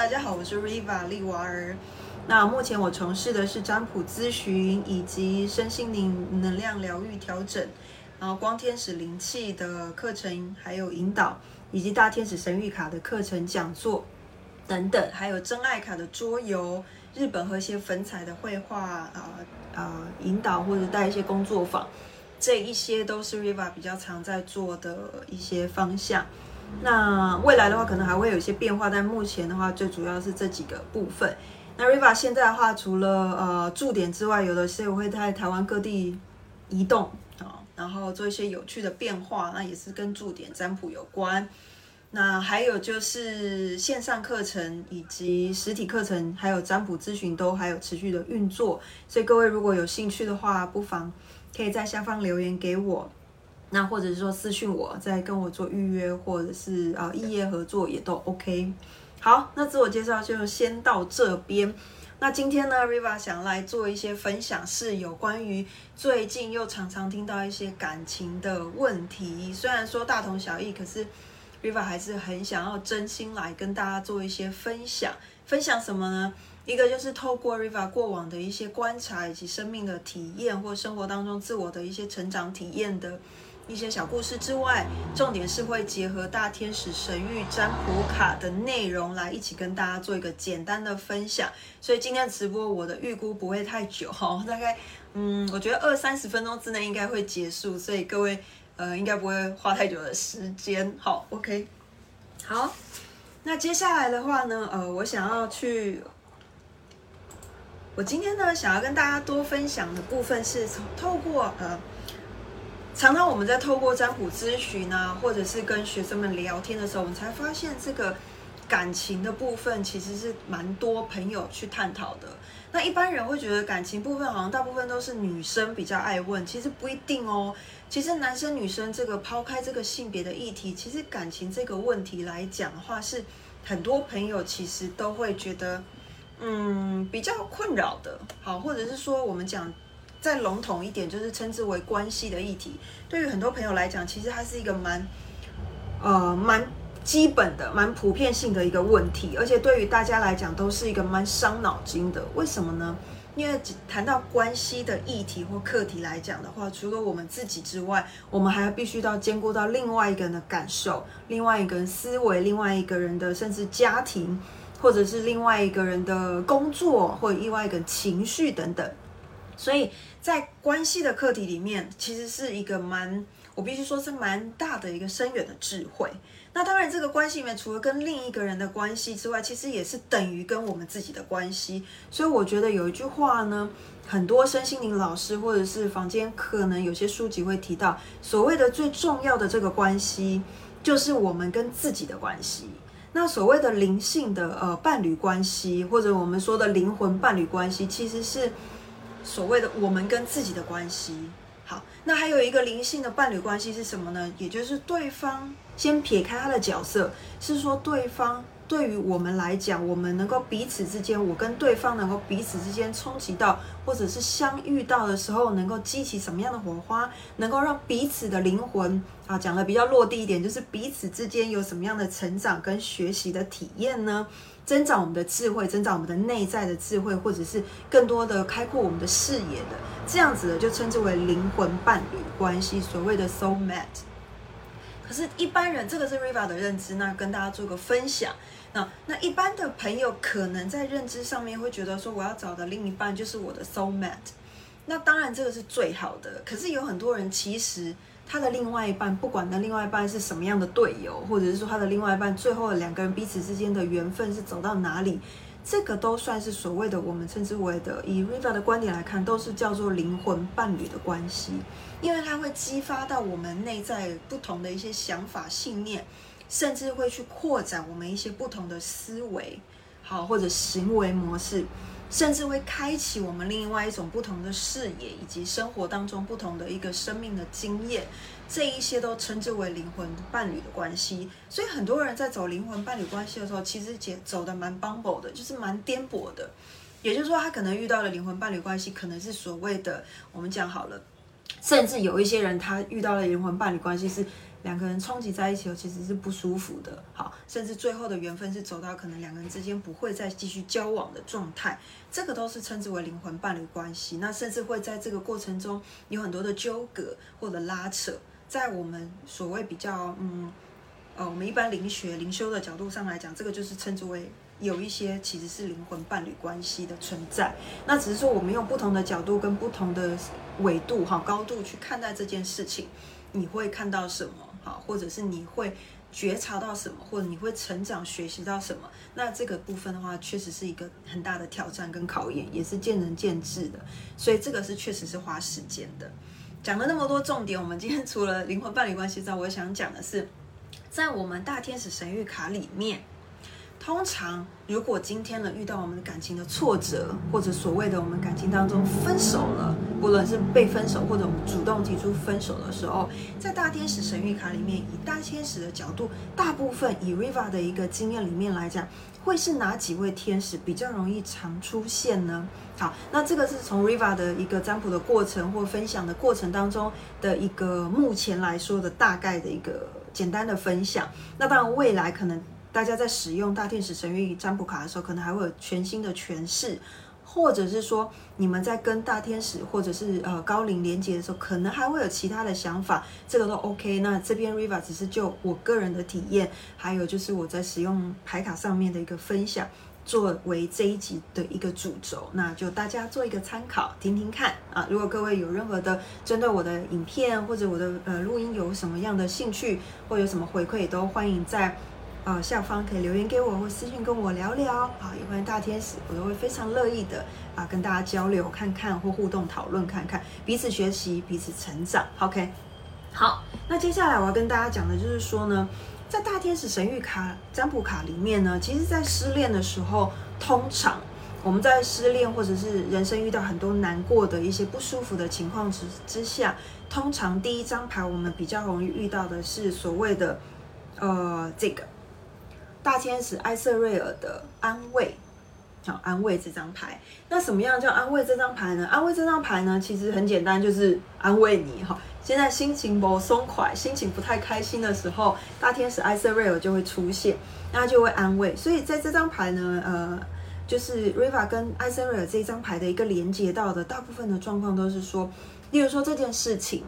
大家好，我是 Riva 利娃儿。那目前我从事的是占卜咨询以及身心灵能量疗愈调整，然后光天使灵气的课程，还有引导，以及大天使神谕卡的课程讲座等等，还有真爱卡的桌游、日本和谐粉彩的绘画啊啊引导或者带一些工作坊，这一些都是 Riva 比较常在做的一些方向。那未来的话，可能还会有一些变化，但目前的话，最主要是这几个部分。那 Riva 现在的话，除了呃驻点之外，有的时候会在台湾各地移动啊，然后做一些有趣的变化，那也是跟驻点占卜有关。那还有就是线上课程以及实体课程，还有占卜咨询都还有持续的运作。所以各位如果有兴趣的话，不妨可以在下方留言给我。那或者是说私讯我，再跟我做预约，或者是啊异业合作也都 OK。好，那自我介绍就先到这边。那今天呢，Riva 想来做一些分享，是有关于最近又常常听到一些感情的问题。虽然说大同小异，可是 Riva 还是很想要真心来跟大家做一些分享。分享什么呢？一个就是透过 Riva 过往的一些观察，以及生命的体验，或生活当中自我的一些成长体验的。一些小故事之外，重点是会结合大天使神谕占卜卡的内容来一起跟大家做一个简单的分享。所以今天直播我的预估不会太久哈，大概嗯，我觉得二三十分钟之内应该会结束，所以各位呃应该不会花太久的时间。好，OK，好，那接下来的话呢，呃，我想要去，我今天呢想要跟大家多分享的部分是从透过呃。常常我们在透过占卜咨询啊，或者是跟学生们聊天的时候，我们才发现这个感情的部分其实是蛮多朋友去探讨的。那一般人会觉得感情部分好像大部分都是女生比较爱问，其实不一定哦。其实男生女生这个抛开这个性别的议题，其实感情这个问题来讲的话，是很多朋友其实都会觉得嗯比较困扰的。好，或者是说我们讲。再笼统一点，就是称之为关系的议题。对于很多朋友来讲，其实它是一个蛮，呃，蛮基本的、蛮普遍性的一个问题，而且对于大家来讲，都是一个蛮伤脑筋的。为什么呢？因为谈到关系的议题或课题来讲的话，除了我们自己之外，我们还要必须要兼顾到另外一个人的感受、另外一个人思维、另外一个人的甚至家庭，或者是另外一个人的工作，或者另外一个情绪等等。所以在关系的课题里面，其实是一个蛮，我必须说是蛮大的一个深远的智慧。那当然，这个关系里面除了跟另一个人的关系之外，其实也是等于跟我们自己的关系。所以我觉得有一句话呢，很多身心灵老师或者是房间可能有些书籍会提到，所谓的最重要的这个关系，就是我们跟自己的关系。那所谓的灵性的呃伴侣关系，或者我们说的灵魂伴侣关系，其实是。所谓的我们跟自己的关系，好，那还有一个灵性的伴侣关系是什么呢？也就是对方先撇开他的角色，是说对方对于我们来讲，我们能够彼此之间，我跟对方能够彼此之间冲击到，或者是相遇到的时候，能够激起什么样的火花，能够让彼此的灵魂啊，讲的比较落地一点，就是彼此之间有什么样的成长跟学习的体验呢？增长我们的智慧，增长我们的内在的智慧，或者是更多的开阔我们的视野的，这样子的就称之为灵魂伴侣关系，所谓的 soul mate。可是，一般人这个是 Riva 的认知，那跟大家做个分享。那那一般的朋友可能在认知上面会觉得说，我要找的另一半就是我的 soul mate。那当然这个是最好的，可是有很多人其实。他的另外一半，不管他另外一半是什么样的队友，或者是说他的另外一半，最后两个人彼此之间的缘分是走到哪里，这个都算是所谓的我们称之为的，以 Riva 的观点来看，都是叫做灵魂伴侣的关系，因为它会激发到我们内在不同的一些想法、信念，甚至会去扩展我们一些不同的思维，好或者行为模式。甚至会开启我们另外一种不同的视野，以及生活当中不同的一个生命的经验，这一些都称之为灵魂伴侣的关系。所以很多人在走灵魂伴侣关系的时候，其实走走的蛮 bumble 的，就是蛮颠簸的。也就是说，他可能遇到了灵魂伴侣关系，可能是所谓的我们讲好了，甚至有一些人他遇到了灵魂伴侣关系是两个人冲击在一起，其实是不舒服的。好，甚至最后的缘分是走到可能两个人之间不会再继续交往的状态，这个都是称之为灵魂伴侣关系。那甚至会在这个过程中有很多的纠葛或者拉扯，在我们所谓比较嗯。呃，我们一般灵学灵修的角度上来讲，这个就是称之为有一些其实是灵魂伴侣关系的存在。那只是说我们用不同的角度跟不同的纬度哈高度去看待这件事情，你会看到什么好，或者是你会觉察到什么，或者你会成长学习到什么？那这个部分的话，确实是一个很大的挑战跟考验，也是见仁见智的。所以这个是确实是花时间的。讲了那么多重点，我们今天除了灵魂伴侣关系之外，我想讲的是。在我们大天使神谕卡里面，通常如果今天呢遇到我们的感情的挫折，或者所谓的我们感情当中分手了，不论是被分手或者我们主动提出分手的时候，在大天使神谕卡里面，以大天使的角度，大部分以 Riva 的一个经验里面来讲，会是哪几位天使比较容易常出现呢？好，那这个是从 Riva 的一个占卜的过程或分享的过程当中的一个目前来说的大概的一个。简单的分享，那当然未来可能大家在使用大天使神谕占卜卡的时候，可能还会有全新的诠释，或者是说你们在跟大天使或者是呃高龄连接的时候，可能还会有其他的想法，这个都 OK。那这边 Riva 只是就我个人的体验，还有就是我在使用牌卡上面的一个分享。作为这一集的一个主轴，那就大家做一个参考，听听看啊。如果各位有任何的针对我的影片或者我的呃录音有什么样的兴趣，或有什么回馈，都欢迎在呃下方可以留言给我，或私信跟我聊聊啊。也欢迎大天使，我都会非常乐意的啊跟大家交流看看或互动讨论看看，彼此学习，彼此成长。OK，好，那接下来我要跟大家讲的就是说呢。在大天使神谕卡占卜卡里面呢，其实，在失恋的时候，通常我们在失恋或者是人生遇到很多难过的一些不舒服的情况之之下，通常第一张牌我们比较容易遇到的是所谓的呃这个大天使艾瑟瑞尔的安慰，好安慰这张牌。那什么样叫安慰这张牌呢？安慰这张牌呢，其实很简单，就是安慰你哈。现在心情不松快，心情不太开心的时候，大天使艾瑟瑞尔就会出现，那就会安慰。所以在这张牌呢，呃，就是 Riva 跟艾瑟瑞尔这一张牌的一个连接到的大部分的状况都是说，例如说这件事情，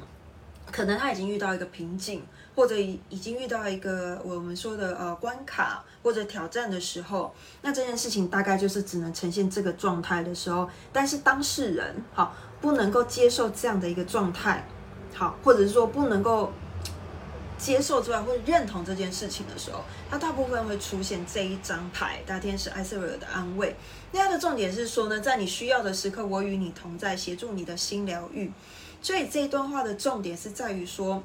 可能他已经遇到一个瓶颈，或者已已经遇到一个我们说的呃关卡或者挑战的时候，那这件事情大概就是只能呈现这个状态的时候，但是当事人好不能够接受这样的一个状态。好，或者是说不能够接受之外，或者认同这件事情的时候，它大部分会出现这一张牌——大天使艾瑟瑞尔的安慰。那它的重点是说呢，在你需要的时刻，我与你同在，协助你的心疗愈。所以这一段话的重点是在于说，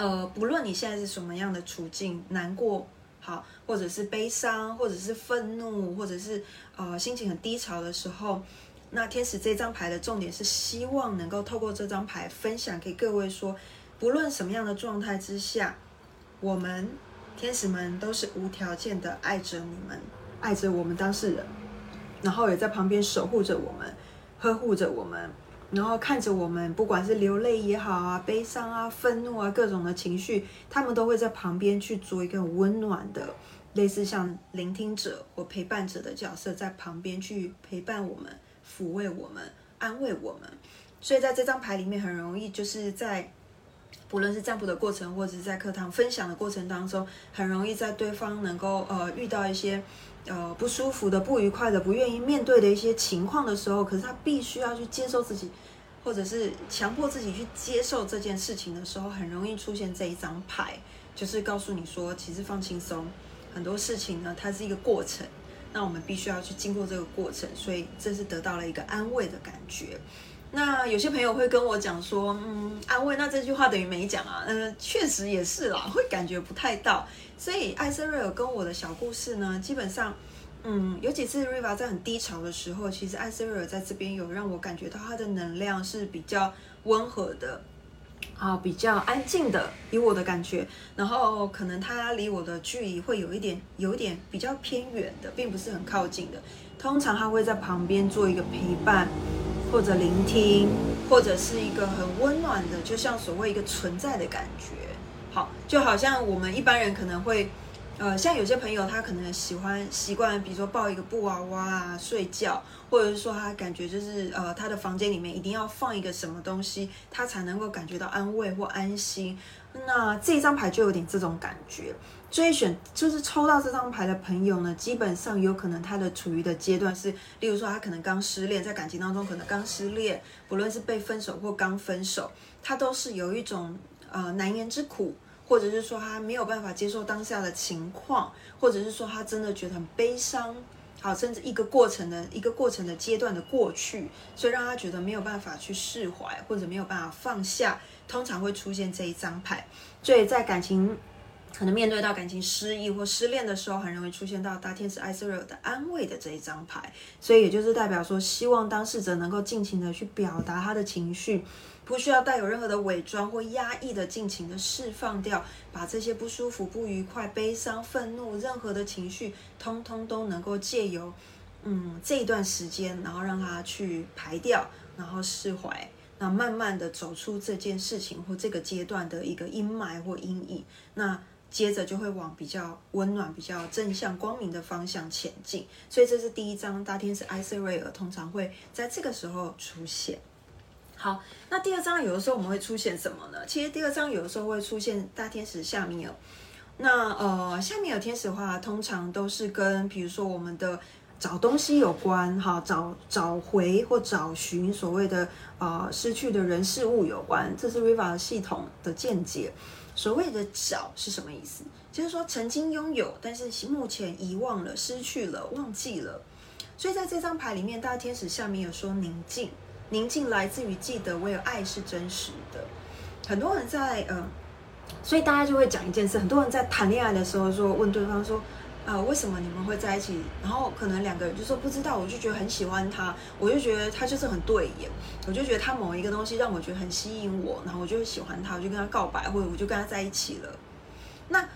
呃，不论你现在是什么样的处境，难过好，或者是悲伤，或者是愤怒，或者是呃心情很低潮的时候。那天使这张牌的重点是希望能够透过这张牌分享给各位说，不论什么样的状态之下，我们天使们都是无条件的爱着你们，爱着我们当事人，然后也在旁边守护着我们，呵护着我们，然后看着我们，不管是流泪也好啊，悲伤啊，愤怒啊，各种的情绪，他们都会在旁边去做一个温暖的，类似像聆听者或陪伴者的角色，在旁边去陪伴我们。抚慰我们，安慰我们，所以在这张牌里面很容易，就是在不论是占卜的过程，或者是在课堂分享的过程当中，很容易在对方能够呃遇到一些呃不舒服的、不愉快的、不愿意面对的一些情况的时候，可是他必须要去接受自己，或者是强迫自己去接受这件事情的时候，很容易出现这一张牌，就是告诉你说，其实放轻松，很多事情呢，它是一个过程。那我们必须要去经过这个过程，所以这是得到了一个安慰的感觉。那有些朋友会跟我讲说，嗯，安慰，那这句话等于没讲啊。嗯，确实也是啦，会感觉不太到。所以艾瑟瑞尔跟我的小故事呢，基本上，嗯，有几次瑞娃在很低潮的时候，其实艾瑟瑞尔在这边有让我感觉到他的能量是比较温和的。啊，比较安静的，以我的感觉，然后可能他离我的距离会有一点，有一点比较偏远的，并不是很靠近的。通常他会在旁边做一个陪伴，或者聆听，或者是一个很温暖的，就像所谓一个存在的感觉。好，就好像我们一般人可能会。呃，像有些朋友，他可能喜欢习惯，比如说抱一个布娃娃啊睡觉，或者是说他感觉就是呃，他的房间里面一定要放一个什么东西，他才能够感觉到安慰或安心。那这张牌就有点这种感觉，所以选就是抽到这张牌的朋友呢，基本上有可能他的处于的阶段是，例如说他可能刚失恋，在感情当中可能刚失恋，不论是被分手或刚分手，他都是有一种呃难言之苦。或者是说他没有办法接受当下的情况，或者是说他真的觉得很悲伤，好，甚至一个过程的一个过程的阶段的过去，所以让他觉得没有办法去释怀，或者没有办法放下，通常会出现这一张牌。所以在感情可能面对到感情失意或失恋的时候，很容易出现到大天使艾瑟尔的安慰的这一张牌。所以也就是代表说，希望当事者能够尽情的去表达他的情绪。不需要带有任何的伪装或压抑的，尽情的释放掉，把这些不舒服、不愉快、悲伤、愤怒，任何的情绪，通通都能够借由，嗯，这一段时间，然后让它去排掉，然后释怀，那慢慢的走出这件事情或这个阶段的一个阴霾或阴影，那接着就会往比较温暖、比较正向、光明的方向前进。所以这是第一章大天使艾瑟瑞尔，通常会在这个时候出现。好，那第二章有的时候我们会出现什么呢？其实第二章有的时候会出现大天使夏米尔。那呃，夏米尔天使的话，通常都是跟比如说我们的找东西有关，哈，找找回或找寻所谓的呃失去的人事物有关。这是 Riva 系统的见解。所谓的找是什么意思？就是说曾经拥有，但是目前遗忘了、失去了、忘记了。所以在这张牌里面，大天使下面有说宁静。宁静来自于记得，唯有爱是真实的。很多人在呃，所以大家就会讲一件事。很多人在谈恋爱的时候说，问对方说，啊，为什么你们会在一起？然后可能两个人就说不知道，我就觉得很喜欢他，我就觉得他就是很对眼，我就觉得他某一个东西让我觉得很吸引我，然后我就喜欢他，我就跟他告白，或者我就跟他在一起了。那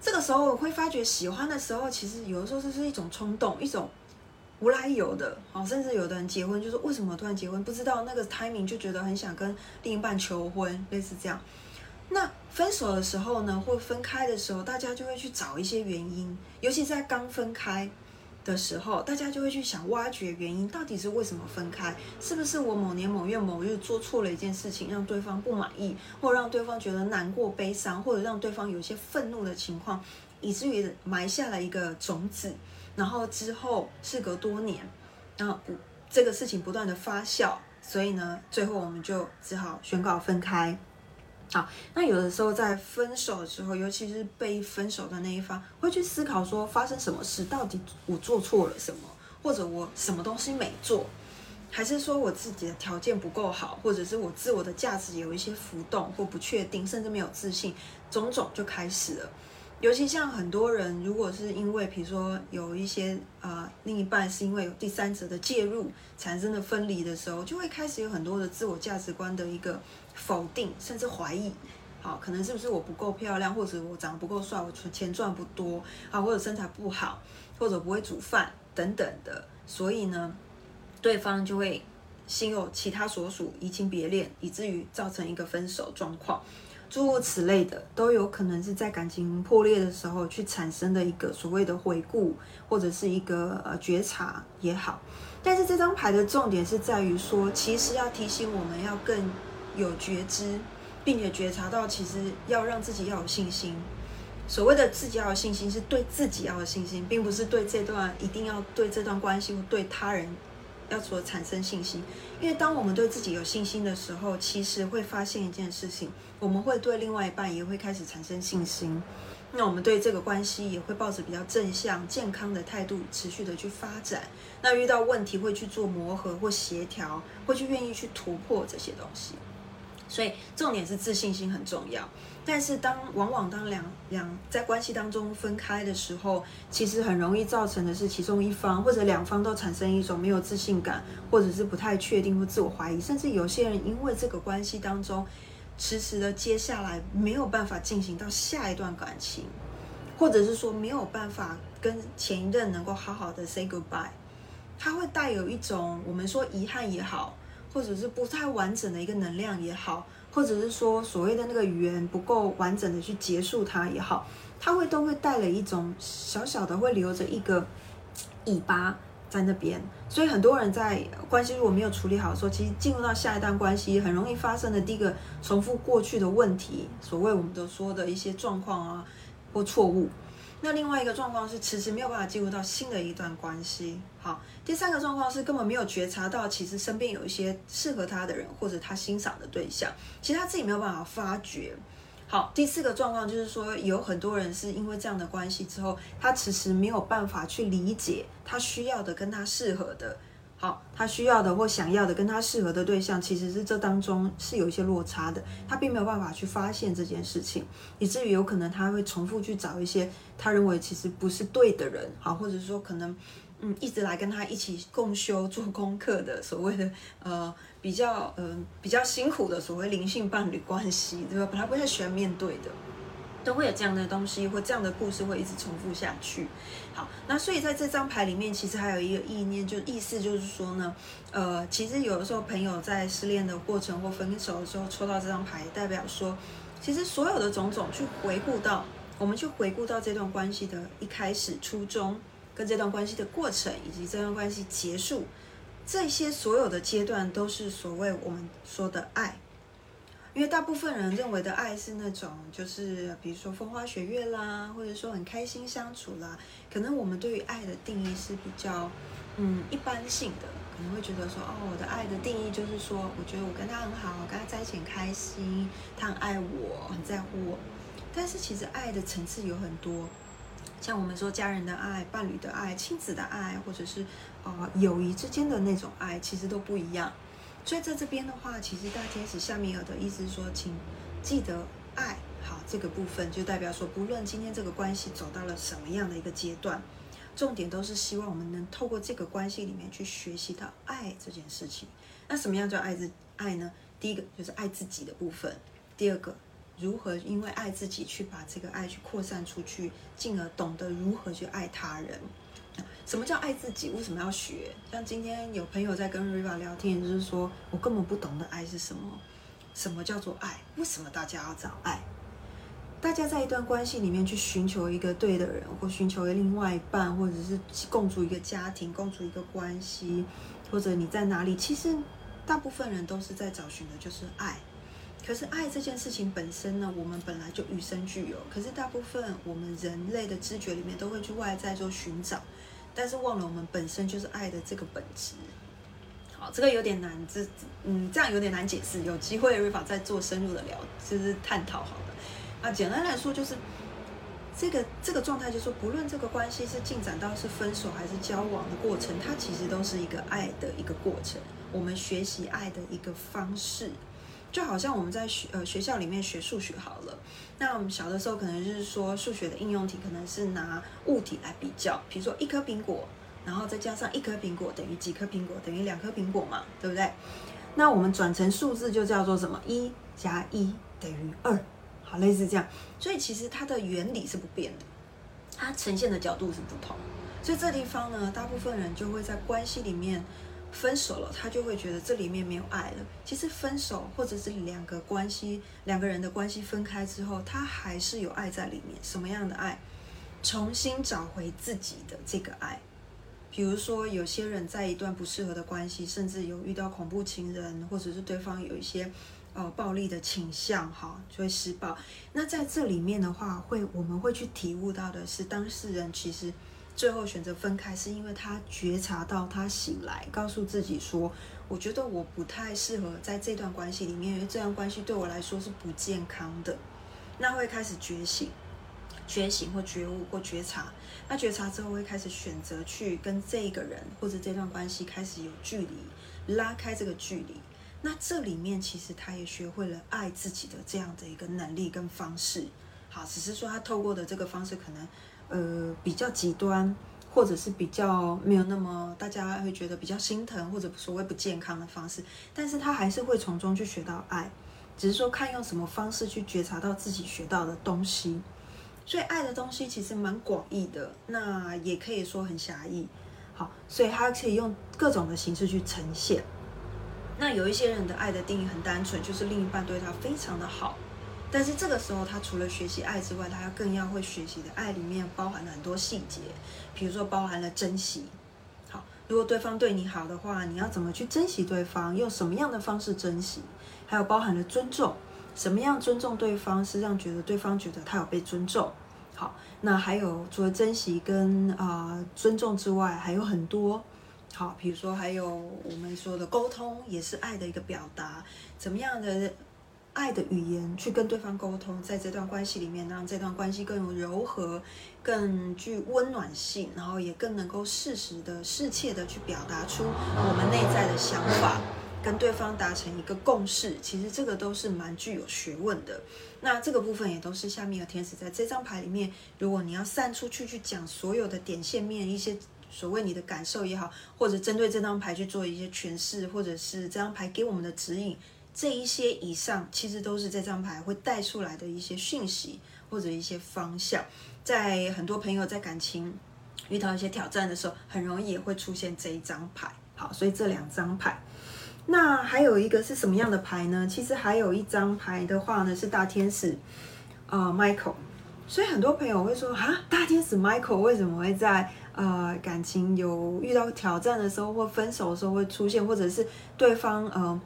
这个时候会发觉，喜欢的时候，其实有的时候这是一种冲动，一种。无来由的，好，甚至有的人结婚就是为什么突然结婚，不知道那个 timing 就觉得很想跟另一半求婚，类似这样。那分手的时候呢，或分开的时候，大家就会去找一些原因，尤其在刚分开的时候，大家就会去想挖掘原因，到底是为什么分开？是不是我某年某月某日做错了一件事情，让对方不满意，或让对方觉得难过、悲伤，或者让对方有些愤怒的情况，以至于埋下了一个种子。然后之后事隔多年，然后这个事情不断的发酵，所以呢，最后我们就只好宣告分开。好，那有的时候在分手的时候，尤其是被分手的那一方，会去思考说发生什么事，到底我做错了什么，或者我什么东西没做，还是说我自己的条件不够好，或者是我自我的价值有一些浮动或不确定，甚至没有自信，种种就开始了。尤其像很多人，如果是因为比如说有一些呃另一半是因为有第三者的介入产生的分离的时候，就会开始有很多的自我价值观的一个否定，甚至怀疑。好，可能是不是我不够漂亮，或者我长得不够帅，我存钱赚不多啊，或者身材不好，或者不会煮饭等等的，所以呢，对方就会心有其他所属，移情别恋，以至于造成一个分手状况。诸如此类的，都有可能是在感情破裂的时候去产生的一个所谓的回顾，或者是一个呃觉察也好。但是这张牌的重点是在于说，其实要提醒我们要更有觉知，并且觉察到，其实要让自己要有信心。所谓的自己要有信心，是对自己要有信心，并不是对这段一定要对这段关系或对他人。要所产生信心，因为当我们对自己有信心的时候，其实会发现一件事情，我们会对另外一半也会开始产生信心。那我们对这个关系也会抱着比较正向、健康的态度，持续的去发展。那遇到问题会去做磨合或协调，会去愿意去突破这些东西。所以重点是自信心很重要。但是当往往当两两在关系当中分开的时候，其实很容易造成的是其中一方或者两方都产生一种没有自信感，或者是不太确定或自我怀疑，甚至有些人因为这个关系当中迟迟的接下来没有办法进行到下一段感情，或者是说没有办法跟前一任能够好好的 say goodbye，他会带有一种我们说遗憾也好，或者是不太完整的一个能量也好。或者是说所谓的那个语言不够完整的去结束它也好，它会都会带了一种小小的会留着一个尾巴在那边。所以很多人在关系如果没有处理好的时候，其实进入到下一段关系，很容易发生的第一个重复过去的问题，所谓我们都说的一些状况啊或错误。那另外一个状况是迟迟没有办法进入到新的一段关系。好，第三个状况是根本没有觉察到，其实身边有一些适合他的人或者他欣赏的对象，其实他自己没有办法发觉。好，第四个状况就是说，有很多人是因为这样的关系之后，他迟迟没有办法去理解他需要的跟他适合的。好，他需要的或想要的跟他适合的对象，其实是这当中是有一些落差的，他并没有办法去发现这件事情，以至于有可能他会重复去找一些他认为其实不是对的人，好，或者说可能嗯一直来跟他一起共修做功课的所谓的 呃比较嗯比较辛苦的所谓灵性伴侣关系，对吧？他不太喜欢面对的。都会有这样的东西或这样的故事会一直重复下去。好，那所以在这张牌里面，其实还有一个意念，就意思就是说呢，呃，其实有的时候朋友在失恋的过程或分手的时候抽到这张牌，代表说，其实所有的种种去回顾到，我们去回顾到这段关系的一开始初衷，跟这段关系的过程，以及这段关系结束，这些所有的阶段都是所谓我们说的爱。因为大部分人认为的爱是那种，就是比如说风花雪月啦，或者说很开心相处啦。可能我们对于爱的定义是比较，嗯，一般性的，可能会觉得说，哦，我的爱的定义就是说，我觉得我跟他很好，我跟他在一起很开心，他很爱我，很在乎我。但是其实爱的层次有很多，像我们说家人的爱、伴侣的爱、亲子的爱，或者是啊友谊之间的那种爱，其实都不一样。所以在这边的话，其实大天使夏米尔的意思是说，请记得爱好这个部分，就代表说，不论今天这个关系走到了什么样的一个阶段，重点都是希望我们能透过这个关系里面去学习到爱这件事情。那什么样叫爱自爱呢？第一个就是爱自己的部分，第二个如何因为爱自己去把这个爱去扩散出去，进而懂得如何去爱他人。什么叫爱自己？为什么要学？像今天有朋友在跟 Riva 聊天，就是说我根本不懂得爱是什么，什么叫做爱？为什么大家要找爱？大家在一段关系里面去寻求一个对的人，或寻求另外一半，或者是共处一个家庭，共处一个关系，或者你在哪里？其实大部分人都是在找寻的就是爱。可是爱这件事情本身呢，我们本来就与生俱有。可是大部分我们人类的知觉里面都会去外在做寻找。但是忘了我们本身就是爱的这个本质。好，这个有点难，这嗯，这样有点难解释。有机会瑞法再做深入的聊，就是探讨好了。啊，简单来说就是这个这个状态，就是不论这个关系是进展到是分手还是交往的过程，它其实都是一个爱的一个过程。我们学习爱的一个方式。就好像我们在学呃学校里面学数学好了，那我们小的时候可能就是说数学的应用题可能是拿物体来比较，比如说一颗苹果，然后再加上一颗苹果等于几颗苹果等于两颗苹果嘛，对不对？那我们转成数字就叫做什么？一加一等于二，好，类似这样。所以其实它的原理是不变的，它呈现的角度是不同。所以这地方呢，大部分人就会在关系里面。分手了，他就会觉得这里面没有爱了。其实分手或者是两个关系、两个人的关系分开之后，他还是有爱在里面。什么样的爱？重新找回自己的这个爱。比如说，有些人在一段不适合的关系，甚至有遇到恐怖情人，或者是对方有一些呃暴力的倾向，哈，就会施暴。那在这里面的话，会我们会去体悟到的是，当事人其实。最后选择分开，是因为他觉察到他醒来，告诉自己说：“我觉得我不太适合在这段关系里面，因为这段关系对我来说是不健康的。”那会开始觉醒、觉醒或觉悟或觉察。那觉察之后，会开始选择去跟这个人或者这段关系开始有距离，拉开这个距离。那这里面其实他也学会了爱自己的这样的一个能力跟方式。好，只是说他透过的这个方式可能。呃，比较极端，或者是比较没有那么大家会觉得比较心疼或者所谓不健康的方式，但是他还是会从中去学到爱，只是说看用什么方式去觉察到自己学到的东西。所以爱的东西其实蛮广义的，那也可以说很狭义。好，所以它可以用各种的形式去呈现。那有一些人的爱的定义很单纯，就是另一半对他非常的好。但是这个时候，他除了学习爱之外，他要更要会学习的爱里面包含了很多细节，比如说包含了珍惜。好，如果对方对你好的话，你要怎么去珍惜对方？用什么样的方式珍惜？还有包含了尊重，什么样尊重对方是让觉得对方觉得他有被尊重？好，那还有除了珍惜跟啊尊重之外，还有很多。好，比如说还有我们说的沟通，也是爱的一个表达，怎么样的？爱的语言去跟对方沟通，在这段关系里面，让这段关系更有柔和、更具温暖性，然后也更能够适时的、适切的去表达出我们内在的想法，跟对方达成一个共识。其实这个都是蛮具有学问的。那这个部分也都是下面的天使在这张牌里面，如果你要散出去去讲所有的点线面一些所谓你的感受也好，或者针对这张牌去做一些诠释，或者是这张牌给我们的指引。这一些以上，其实都是这张牌会带出来的一些讯息或者一些方向。在很多朋友在感情遇到一些挑战的时候，很容易也会出现这一张牌。好，所以这两张牌，那还有一个是什么样的牌呢？其实还有一张牌的话呢，是大天使啊，Michael。所以很多朋友会说啊，大天使 Michael 为什么会在呃感情有遇到挑战的时候或分手的时候会出现，或者是对方呃。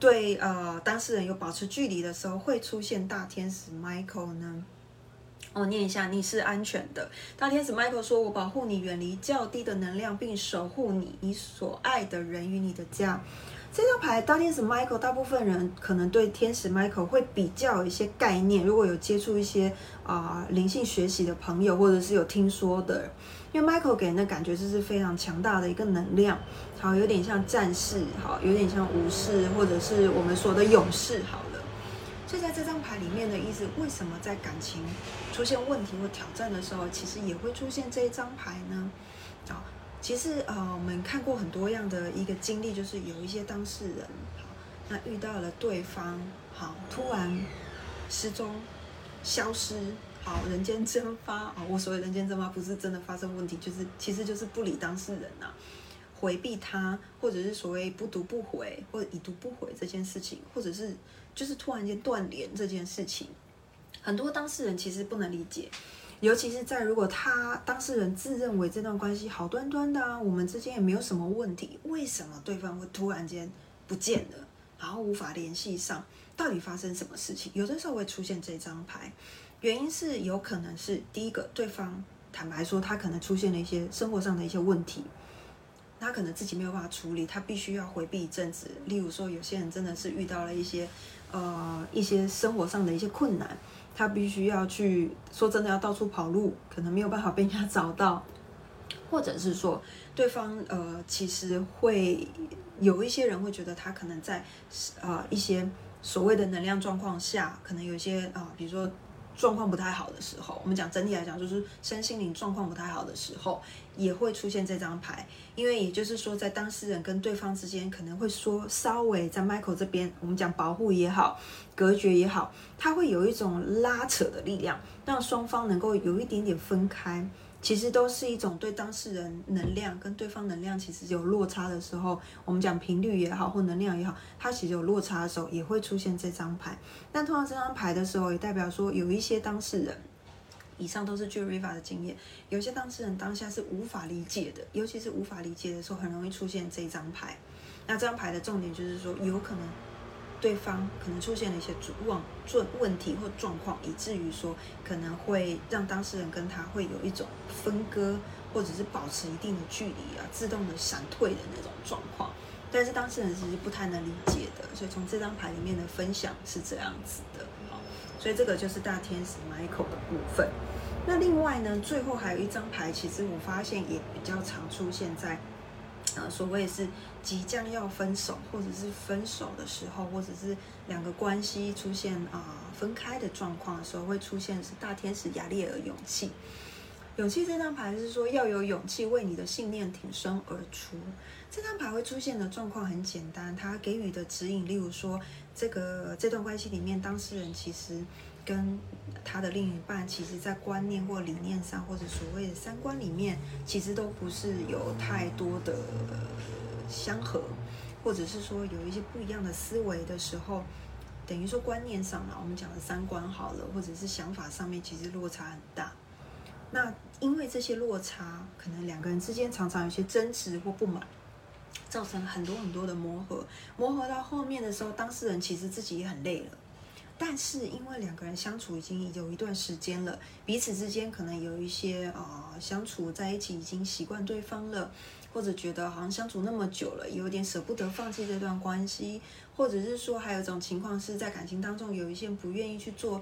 对呃，当事人有保持距离的时候，会出现大天使 Michael 呢？我念一下，你是安全的。大天使 Michael 说：“我保护你，远离较低的能量，并守护你，你所爱的人与你的家。”这张牌，大天使 Michael，大部分人可能对天使 Michael 会比较有一些概念。如果有接触一些啊灵性学习的朋友，或者是有听说的。因为 Michael 给人的感觉就是非常强大的一个能量，好，有点像战士，好，有点像武士，或者是我们说的勇士，好了。所以在这张牌里面的意思，为什么在感情出现问题或挑战的时候，其实也会出现这一张牌呢？好，其实呃，我们看过很多样的一个经历，就是有一些当事人，好，那遇到了对方，好，突然失踪、消失。好，人间蒸发啊！我所谓人间蒸发，不是真的发生问题，就是其实就是不理当事人呐，回避他，或者是所谓不读不回，或者已读不回这件事情，或者是就是突然间断联这件事情，很多当事人其实不能理解，尤其是在如果他当事人自认为这段关系好端端的啊，我们之间也没有什么问题，为什么对方会突然间不见了，然后无法联系上，到底发生什么事情？有的时候会出现这张牌。原因是有可能是第一个，对方坦白说，他可能出现了一些生活上的一些问题，他可能自己没有办法处理，他必须要回避一阵子。例如说，有些人真的是遇到了一些呃一些生活上的一些困难，他必须要去说真的要到处跑路，可能没有办法被人家找到，或者是说对方呃其实会有一些人会觉得他可能在呃一些所谓的能量状况下，可能有一些啊比如说。状况不太好的时候，我们讲整体来讲，就是身心灵状况不太好的时候，也会出现这张牌。因为也就是说，在当事人跟对方之间，可能会说稍微在 Michael 这边，我们讲保护也好，隔绝也好，他会有一种拉扯的力量，让双方能够有一点点分开。其实都是一种对当事人能量跟对方能量其实有落差的时候，我们讲频率也好或能量也好，它其实有落差的时候也会出现这张牌。但通常这张牌的时候，也代表说有一些当事人，以上都是据 Riva 的经验，有些当事人当下是无法理解的，尤其是无法理解的时候，很容易出现这张牌。那这张牌的重点就是说，有可能。对方可能出现了一些状状问题或状况，以至于说可能会让当事人跟他会有一种分割，或者是保持一定的距离啊，自动的闪退的那种状况。但是当事人其实不太能理解的，所以从这张牌里面的分享是这样子的。好，所以这个就是大天使 Michael 的部分。那另外呢，最后还有一张牌，其实我发现也比较常出现在。呃，所谓是即将要分手，或者是分手的时候，或者是两个关系出现啊分开的状况的时候，会出现是大天使雅列尔勇气。勇气这张牌是说要有勇气为你的信念挺身而出。这张牌会出现的状况很简单，它给予的指引，例如说这个这段关系里面当事人其实跟他的另一半，其实在观念或理念上，或者所谓的三观里面，其实都不是有太多的相合，或者是说有一些不一样的思维的时候，等于说观念上嘛，我们讲的三观好了，或者是想法上面，其实落差很大。那因为这些落差，可能两个人之间常常有些争执或不满，造成很多很多的磨合。磨合到后面的时候，当事人其实自己也很累了。但是因为两个人相处已经有一段时间了，彼此之间可能有一些啊相处在一起已经习惯对方了，或者觉得好像相处那么久了，有点舍不得放弃这段关系，或者是说还有一种情况是在感情当中有一些不愿意去做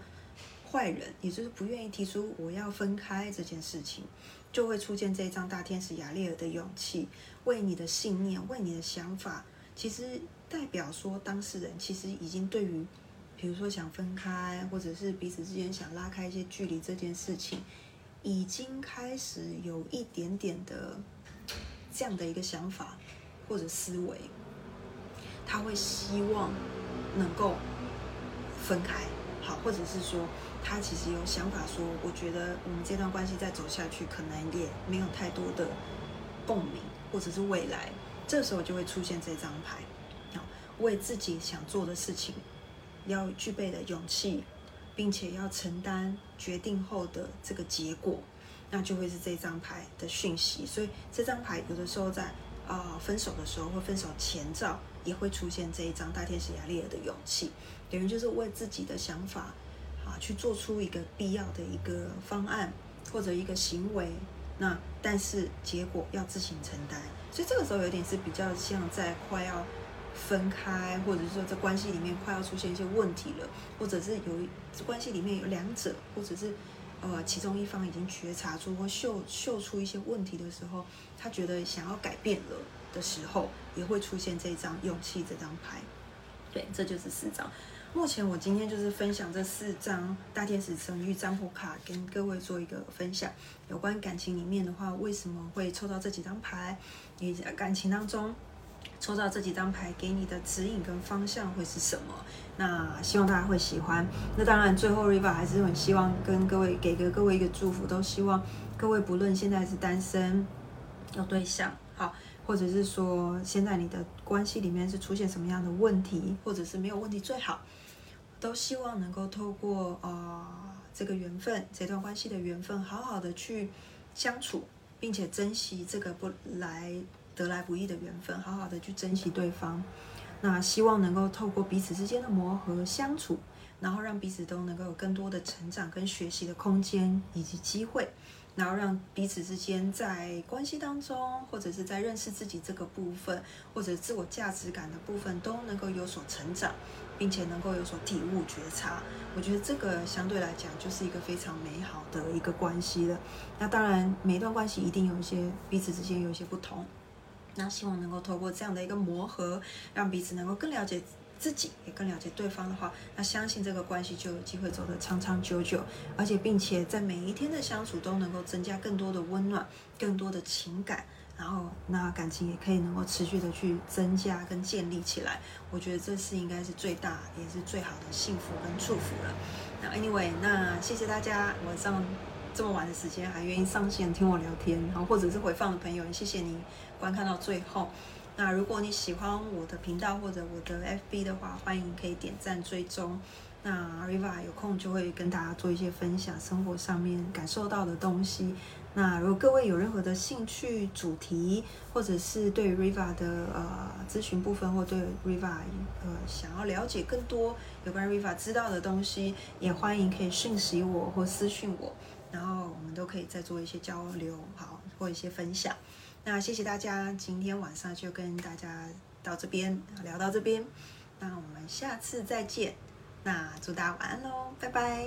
坏人，也就是不愿意提出我要分开这件事情，就会出现这张大天使亚列尔的勇气，为你的信念，为你的想法，其实代表说当事人其实已经对于。比如说想分开，或者是彼此之间想拉开一些距离，这件事情已经开始有一点点的这样的一个想法或者思维，他会希望能够分开，好，或者是说他其实有想法说，我觉得我们这段关系再走下去，可能也没有太多的共鸣，或者是未来，这时候就会出现这张牌，好，为自己想做的事情。要具备的勇气，并且要承担决定后的这个结果，那就会是这张牌的讯息。所以这张牌有的时候在啊分手的时候或分手前兆也会出现这一张大天使雅利尔的勇气，等于就是为自己的想法啊去做出一个必要的一个方案或者一个行为，那但是结果要自行承担。所以这个时候有点是比较像在快要。分开，或者是说在关系里面快要出现一些问题了，或者是有关系里面有两者，或者是呃其中一方已经觉察出或嗅嗅出一些问题的时候，他觉得想要改变了的时候，也会出现这张勇气这张牌。对，这就是四张。目前我今天就是分享这四张大天使神谕占卜卡，跟各位做一个分享。有关感情里面的话，为什么会抽到这几张牌？你感情当中。抽到这几张牌给你的指引跟方向会是什么？那希望大家会喜欢。那当然，最后 Riva 还是很希望跟各位给个各位一个祝福，都希望各位不论现在是单身有对象，好，或者是说现在你的关系里面是出现什么样的问题，或者是没有问题最好，都希望能够透过呃这个缘分，这段关系的缘分，好好的去相处，并且珍惜这个不来。得来不易的缘分，好好的去珍惜对方。那希望能够透过彼此之间的磨合相处，然后让彼此都能够有更多的成长跟学习的空间以及机会，然后让彼此之间在关系当中，或者是在认识自己这个部分，或者自我价值感的部分，都能够有所成长，并且能够有所体悟觉察。我觉得这个相对来讲就是一个非常美好的一个关系了。那当然，每一段关系一定有一些彼此之间有一些不同。那希望能够透过这样的一个磨合，让彼此能够更了解自己，也更了解对方的话，那相信这个关系就有机会走得长长久久，而且并且在每一天的相处都能够增加更多的温暖，更多的情感，然后那感情也可以能够持续的去增加跟建立起来。我觉得这是应该是最大也是最好的幸福跟祝福了。那 anyway，那谢谢大家晚上。这么晚的时间还愿意上线听我聊天，然后或者是回放的朋友，谢谢你观看到最后。那如果你喜欢我的频道或者我的 FB 的话，欢迎可以点赞追踪。那 Riva 有空就会跟大家做一些分享，生活上面感受到的东西。那如果各位有任何的兴趣主题，或者是对 Riva 的呃咨询部分，或对 Riva 呃想要了解更多有关 Riva 知道的东西，也欢迎可以讯息我或私讯我。然后我们都可以再做一些交流，好，或一些分享。那谢谢大家，今天晚上就跟大家到这边聊到这边，那我们下次再见。那祝大家晚安喽，拜拜。